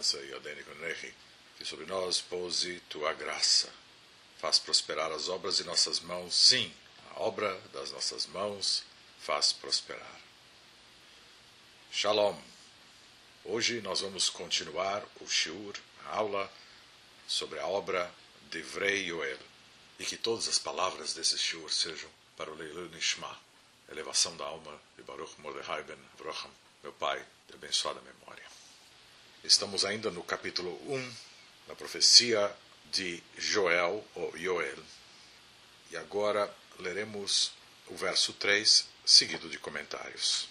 Umasa Yadeni Konehi. Que sobre nós pouse tua graça. Faz prosperar as obras de nossas mãos, sim, a obra das nossas mãos faz prosperar. Shalom. Hoje nós vamos continuar o shiur, a aula sobre a obra de Vrei Yoel. E que todas as palavras desse shiur sejam para o Leilu Nishma, elevação da alma de Baruch Mordechai ben Avraham, meu pai, de abençoada memória. Estamos ainda no capítulo 1 da profecia de Joel, ou Joel. E agora leremos o verso 3, seguido de comentários.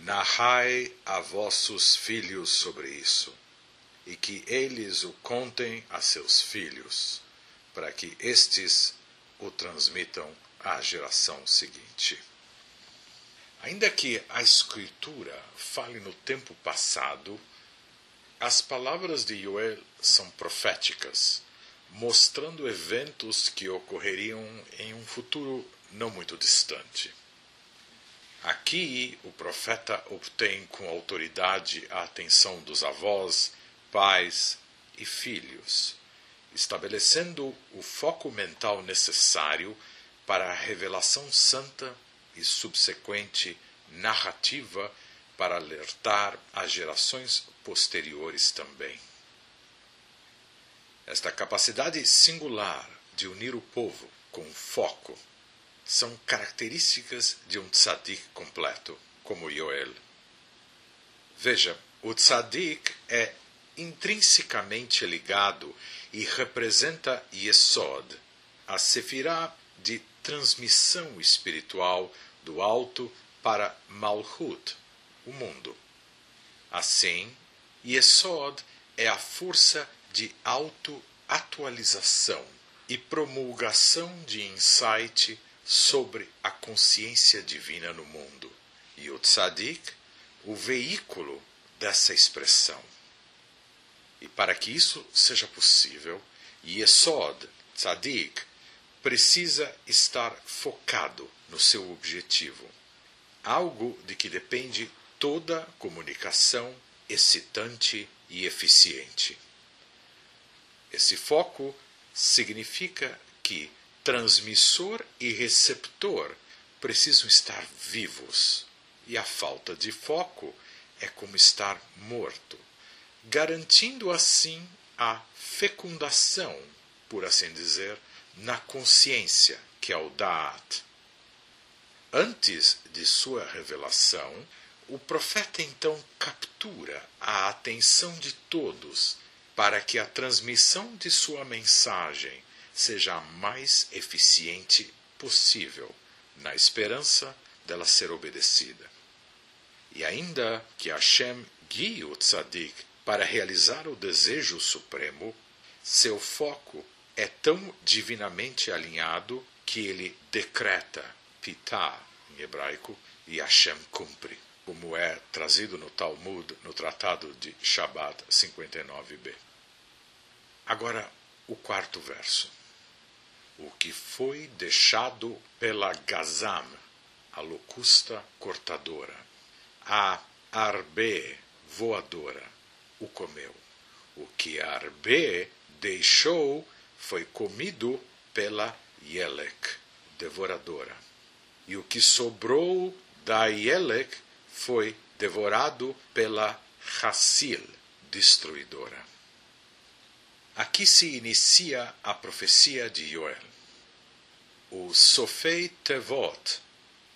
Narrai a vossos filhos sobre isso, e que eles o contem a seus filhos, para que estes o transmitam à geração seguinte. Ainda que a Escritura fale no tempo passado, as palavras de Joel são proféticas, mostrando eventos que ocorreriam em um futuro não muito distante. Aqui, o profeta obtém com autoridade a atenção dos avós, pais e filhos, estabelecendo o foco mental necessário para a revelação santa e subsequente narrativa para alertar as gerações posteriores também. Esta capacidade singular de unir o povo com foco são características de um tzadik completo, como Yoel. Veja, o tzadik é intrinsecamente ligado e representa Yesod, a sefirá de transmissão espiritual do alto para Malhut, o mundo. Assim, Yesod é a força de autoatualização e promulgação de insight sobre a consciência divina no mundo, e o tzadik, o veículo dessa expressão. E para que isso seja possível, Yesod, tzadik, precisa estar focado no seu objetivo, algo de que depende toda comunicação excitante e eficiente. Esse foco significa que transmissor e receptor precisam estar vivos, e a falta de foco é como estar morto, garantindo assim a fecundação, por assim dizer, na consciência, que é o Da'at. Antes de sua revelação, o profeta então captura a atenção de todos para que a transmissão de sua mensagem seja a mais eficiente possível, na esperança dela ser obedecida. E ainda que Hashem guie o tzadik para realizar o desejo supremo, seu foco é tão divinamente alinhado que ele decreta, pitá em hebraico, e Hashem cumpre, como é trazido no Talmud, no Tratado de Shabbat 59b. Agora, o quarto verso o que foi deixado pela Gazam, a locusta cortadora. A Arbe, voadora, o comeu. O que Arbe deixou foi comido pela Yelek, devoradora. E o que sobrou da Yelek foi devorado pela Hassil, destruidora. Aqui se inicia a profecia de Joel. O Sofei Tevot,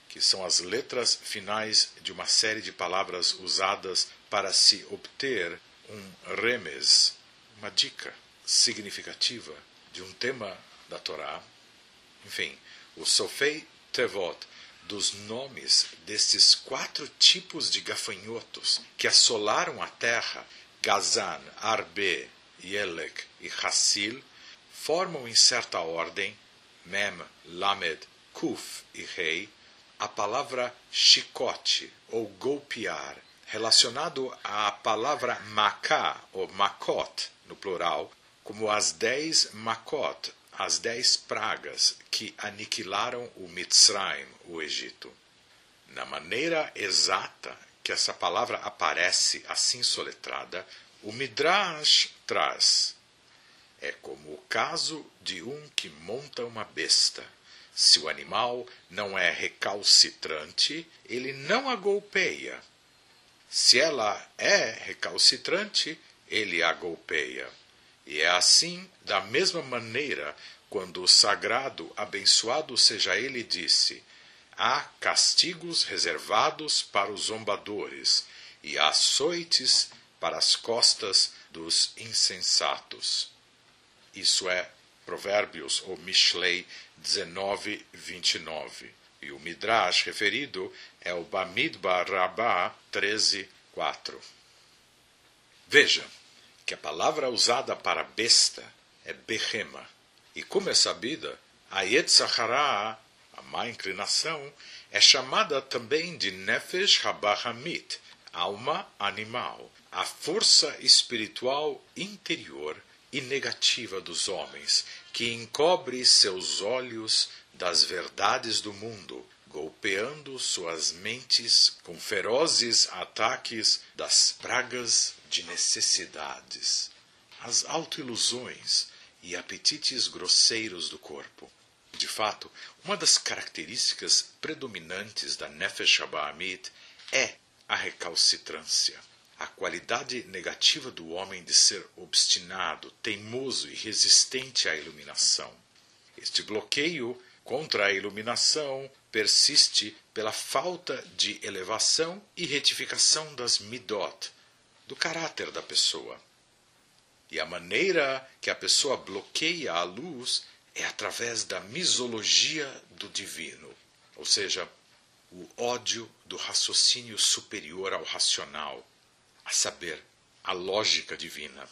que são as letras finais de uma série de palavras usadas para se obter um remes, uma dica significativa de um tema da Torá. Enfim, o Sofei Tevot dos nomes destes quatro tipos de gafanhotos que assolaram a terra, Gazan, Arbe, Yelek e Hassil, formam em certa ordem, Mem, Lamed, Kuf e Rei, a palavra chicote ou golpear, relacionado à palavra maká ou makot, no plural, como as dez makot, as dez pragas que aniquilaram o Mitzrayim, o Egito. Na maneira exata que essa palavra aparece assim soletrada, o Midrash traz. É como o caso de um que monta uma besta. Se o animal não é recalcitrante, ele não a golpeia. Se ela é recalcitrante, ele a golpeia. E é assim, da mesma maneira, quando o sagrado, abençoado seja ele, disse: Há castigos reservados para os zombadores e açoites para as costas dos insensatos. Isso é Provérbios ou Mishlei 19, 29. E o Midrash referido é o Bamidbar Rabbah 13, 4. Veja que a palavra usada para besta é behema. E como é sabida, a Yetzachara, a má inclinação, é chamada também de Nefesh Habahamit, alma animal, a força espiritual interior e negativa dos homens, que encobre seus olhos das verdades do mundo, golpeando suas mentes com ferozes ataques das pragas de necessidades, as autoilusões e apetites grosseiros do corpo. De fato, uma das características predominantes da Nefesh Habaamit é a recalcitrância, a qualidade negativa do homem de ser obstinado, teimoso e resistente à iluminação. Este bloqueio contra a iluminação persiste pela falta de elevação e retificação das midot, do caráter da pessoa. E a maneira que a pessoa bloqueia a luz é através da misologia do divino, ou seja, o ódio do raciocínio superior ao racional, a saber, a lógica divina,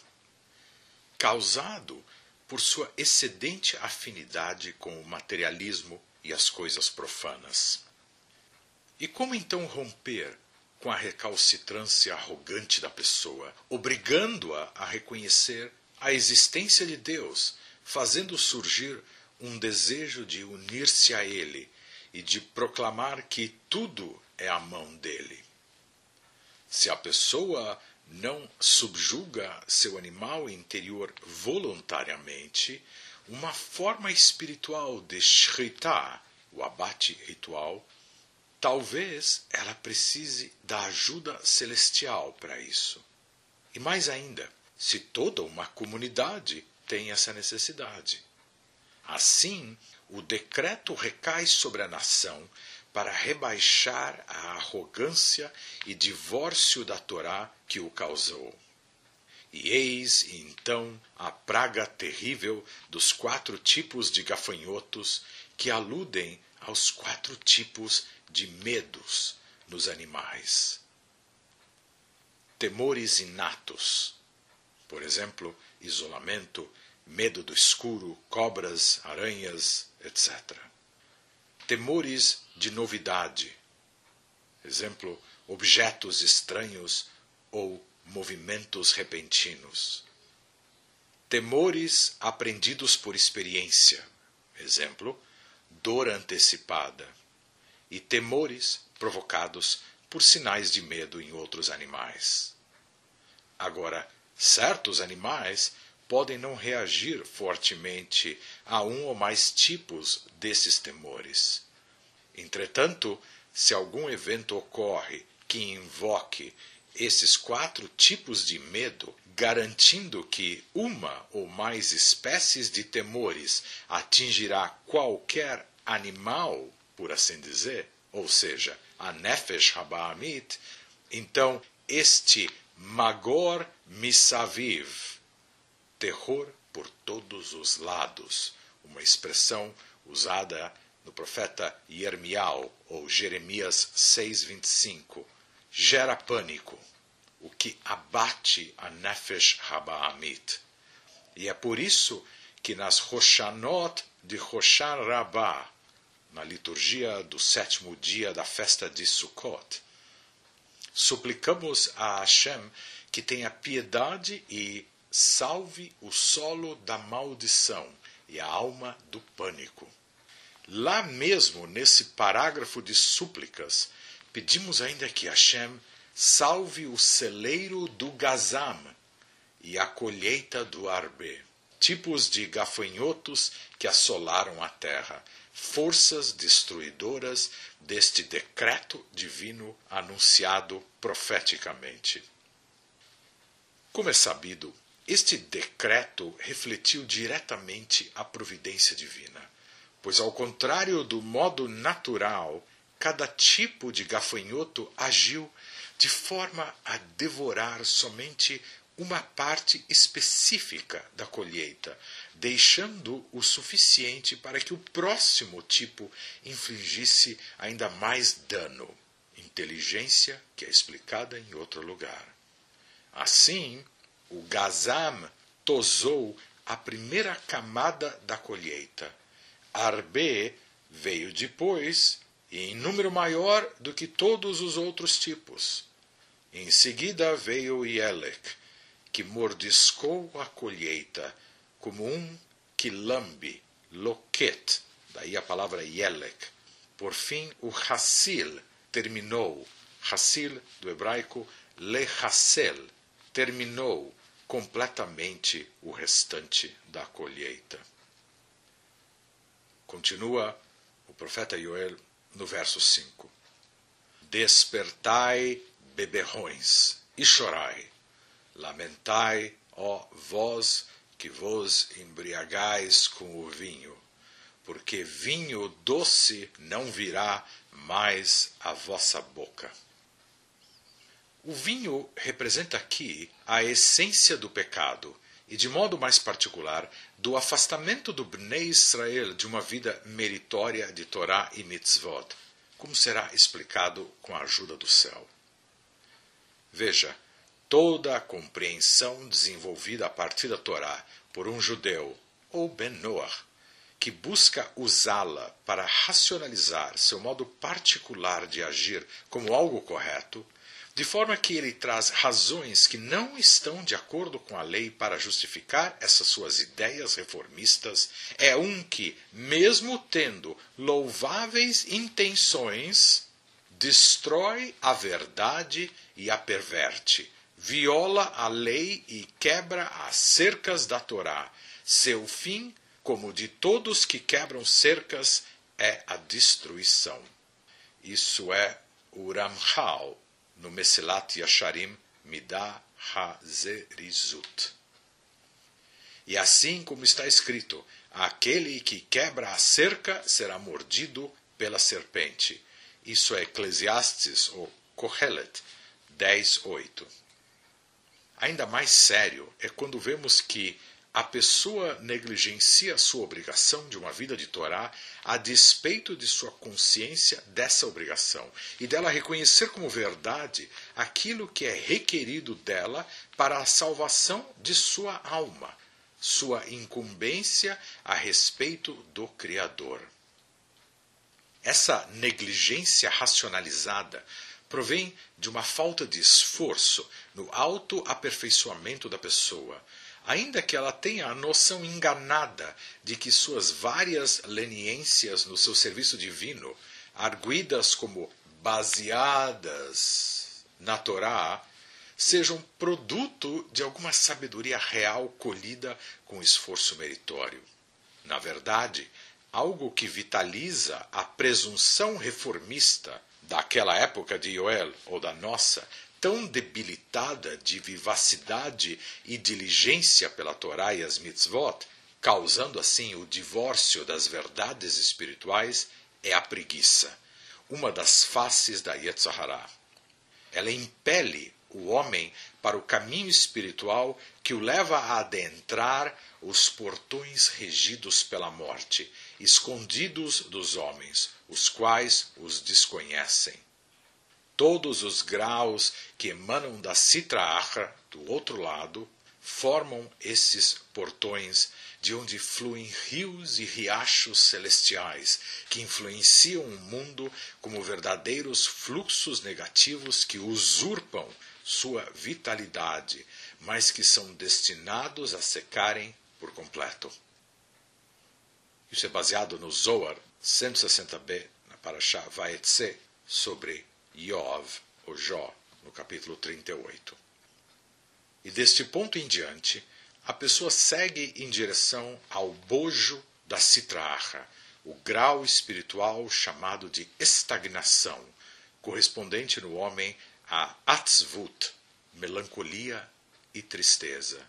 causado por sua excedente afinidade com o materialismo e as coisas profanas. E como então romper com a recalcitrância arrogante da pessoa, obrigando-a a reconhecer a existência de Deus, fazendo surgir um desejo de unir-se a Ele e de proclamar que tudo é a mão dele? Se a pessoa não subjuga seu animal interior voluntariamente, uma forma espiritual de shritá, o abate ritual, talvez ela precise da ajuda celestial para isso. E mais ainda, se toda uma comunidade tem essa necessidade. Assim, o decreto recai sobre a nação para rebaixar a arrogância e divórcio da Torá que o causou. E eis então a praga terrível dos quatro tipos de gafanhotos que aludem aos quatro tipos de medos nos animais. Temores inatos, por exemplo, isolamento, medo do escuro, cobras, aranhas, etc. Temores de novidade, exemplo, objetos estranhos ou movimentos repentinos. Temores aprendidos por experiência, exemplo, dor antecipada. E temores provocados por sinais de medo em outros animais. Agora, certos animais podem não reagir fortemente a um ou mais tipos desses temores. Entretanto, se algum evento ocorre que invoque esses quatro tipos de medo, garantindo que uma ou mais espécies de temores atingirá qualquer animal, por assim dizer, ou seja, a Nefesh Habaamit, então este Magor Misaviv, terror por todos os lados, uma expressão usada no profeta Yermial ou Jeremias 6:25, gera pânico, o que abate a Nefesh Habaamit. E é por isso que nas Roshanot de Roshan Rabbah, na liturgia do sétimo dia da festa de Sukkot, suplicamos a Hashem que tenha piedade e salve o solo da maldição e a alma do pânico. Lá mesmo, nesse parágrafo de súplicas, pedimos ainda que Hashem salve o celeiro do Gazam e a colheita do Arbe, tipos de gafanhotos que assolaram a terra, forças destruidoras deste decreto divino anunciado profeticamente. Como é sabido, este decreto refletiu diretamente a providência divina, pois, ao contrário do modo natural, cada tipo de gafanhoto agiu de forma a devorar somente uma parte específica da colheita, deixando o suficiente para que o próximo tipo infligisse ainda mais dano. Inteligência que é explicada em outro lugar. Assim, o Gazam tosou a primeira camada da colheita. Arbe veio depois e em número maior do que todos os outros tipos. Em seguida veio Yelek, que mordiscou a colheita como um que lambe, loquet, daí a palavra Yelek. Por fim, o Hassil terminou, Hassil do hebraico Lehassel, terminou completamente o restante da colheita. Continua o profeta Joel no verso 5: Despertai, beberrões, e chorai, lamentai, ó vós que vos embriagais com o vinho, porque vinho doce não virá mais à vossa boca. O vinho representa aqui a essência do pecado e, de modo mais particular, do afastamento do Bnei Israel de uma vida meritória de Torá e mitzvot, como será explicado com a ajuda do céu. Veja, toda a compreensão desenvolvida a partir da Torá por um judeu, ou Ben Noah, que busca usá-la para racionalizar seu modo particular de agir como algo correto, de forma que ele traz razões que não estão de acordo com a lei para justificar essas suas ideias reformistas, é um que, mesmo tendo louváveis intenções, destrói a verdade e a perverte, viola a lei e quebra as cercas da Torá. Seu fim, como de todos que quebram cercas, é a destruição. Isso é o Ramchal, no Mesilat Yasharim Midah HaZerizut. E assim como está escrito, aquele que quebra a cerca será mordido pela serpente. Isso é Eclesiastes ou Kohelet 10.8. Ainda mais sério é quando vemos que a pessoa negligencia sua obrigação de uma vida de Torá a despeito de sua consciência dessa obrigação e dela reconhecer como verdade aquilo que é requerido dela para a salvação de sua alma, sua incumbência a respeito do Criador. Essa negligência racionalizada provém de uma falta de esforço no autoaperfeiçoamento da pessoa ainda que ela tenha a noção enganada de que suas várias leniências no seu serviço divino, arguidas como baseadas na Torá, sejam produto de alguma sabedoria real colhida com esforço meritório. Na verdade, algo que vitaliza a presunção reformista daquela época de Joel ou da nossa tão debilitada de vivacidade e diligência pela Torá e as mitzvot, causando assim o divórcio das verdades espirituais, é a preguiça, uma das faces da Yetzirah. Ela impele o homem para o caminho espiritual que o leva a adentrar os portões regidos pela morte, escondidos dos homens, os quais os desconhecem todos os graus que emanam da Sitra Achra, do outro lado, formam esses portões de onde fluem rios e riachos celestiais que influenciam o mundo como verdadeiros fluxos negativos que usurpam sua vitalidade, mas que são destinados a secarem por completo. Isso é baseado no Zohar 160b, na Parashá Vaetse, sobre Yov, ou Jó, no capítulo 38. E deste ponto em diante, a pessoa segue em direção ao bojo da citraha, o grau espiritual chamado de estagnação, correspondente no homem a atzvut, melancolia e tristeza.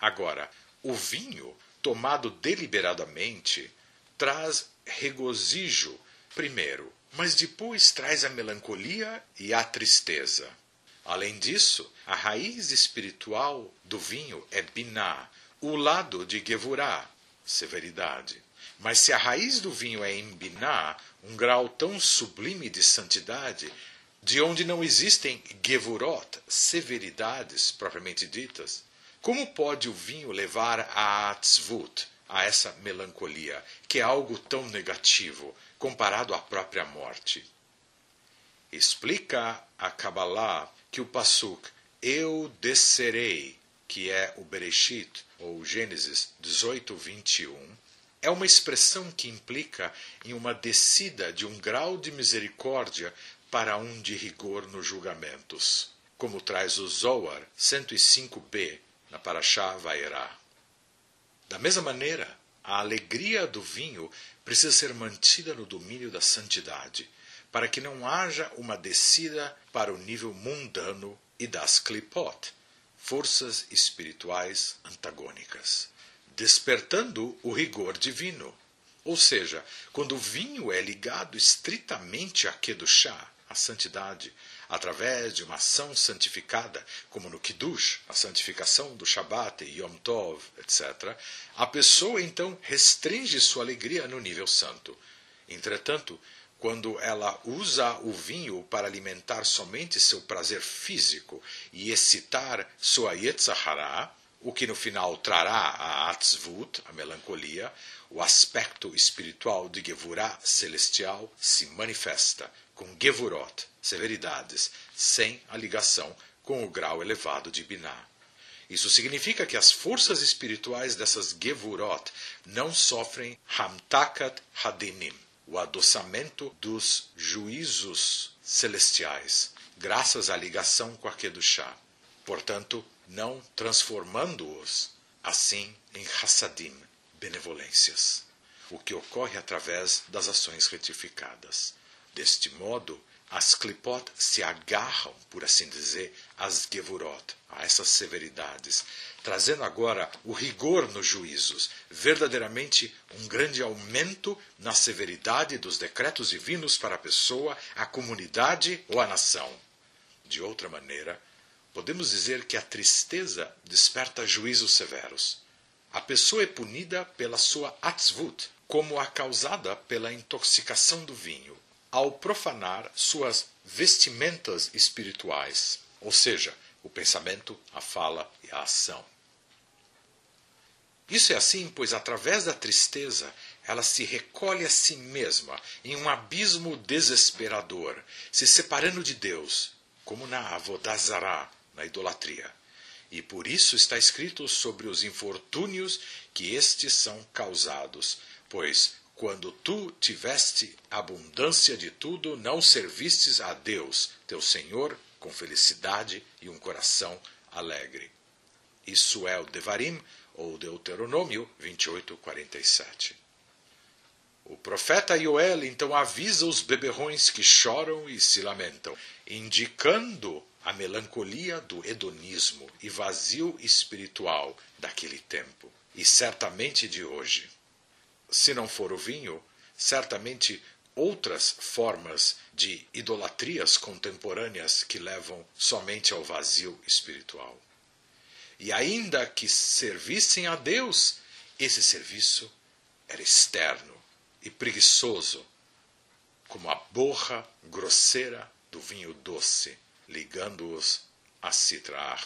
Agora, o vinho, tomado deliberadamente, traz regozijo primeiro, mas depois traz a melancolia e a tristeza. Além disso, a raiz espiritual do vinho é biná, o lado de gevurá, severidade. Mas se a raiz do vinho é em biná, um grau tão sublime de santidade, de onde não existem gevurot, severidades propriamente ditas, como pode o vinho levar a tzvut, a essa melancolia, que é algo tão negativo comparado à própria morte? Explica a Kabbalah que o Passuk Eu descerei, que é o Bereshit, ou Gênesis 18, 21, é uma expressão que implica em uma descida de um grau de misericórdia para um de rigor nos julgamentos, como traz o Zohar 105b na Parashá Vairá. Da mesma maneira, a alegria do vinho precisa ser mantida no domínio da santidade, para que não haja uma descida para o nível mundano e das klipot, forças espirituais antagônicas, despertando o rigor divino. Ou seja, quando o vinho é ligado estritamente a Kedushá, a santidade, através de uma ação santificada, como no Kiddush, a santificação do Shabat, Yom Tov, etc., a pessoa então restringe sua alegria no nível santo. Entretanto, quando ela usa o vinho para alimentar somente seu prazer físico e excitar sua Yetzahara, o que no final trará a Atzvut, a melancolia, o aspecto espiritual de Gevurah celestial se manifesta com Gevurot, severidades, sem a ligação com o grau elevado de Binah. Isso significa que as forças espirituais dessas Gevurot não sofrem Hamtakat Hadinim, o adoçamento dos juízos celestiais, graças à ligação com a Kedushá. Portanto, não transformando-os assim em Hassadim, benevolências, o que ocorre através das ações retificadas. Deste modo, as klipot se agarram, por assim dizer, às gevurot, a essas severidades, trazendo agora o rigor nos juízos, verdadeiramente um grande aumento na severidade dos decretos divinos para a pessoa, a comunidade ou a nação. De outra maneira, podemos dizer que a tristeza desperta juízos severos. A pessoa é punida pela sua atzvut, como a causada pela intoxicação do vinho ao profanar suas vestimentas espirituais, ou seja, o pensamento, a fala e a ação. Isso é assim, pois através da tristeza ela se recolhe a si mesma em um abismo desesperador, se separando de Deus, como na Avodazará, na idolatria. E por isso está escrito sobre os infortúnios que estes são causados, pois quando tu tiveste abundância de tudo, não servistes a Deus, teu Senhor, com felicidade e um coração alegre. Isso é o Devarim, ou Deuteronômio 28, 47. O profeta Joel então avisa os beberrões que choram e se lamentam, indicando a melancolia do hedonismo e vazio espiritual daquele tempo, e certamente de hoje se não for o vinho, certamente outras formas de idolatrias contemporâneas que levam somente ao vazio espiritual. E ainda que servissem a Deus, esse serviço era externo e preguiçoso, como a borra grosseira do vinho doce, ligando-os à citra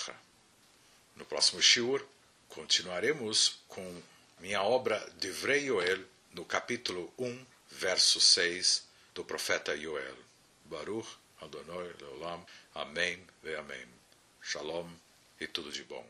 No próximo shiur, continuaremos com minha obra de Vrei Yoel, no capítulo 1, verso 6 do profeta Yoel. Baruch Adonai Leolam. Amém ve Amém. Shalom e tudo de bom.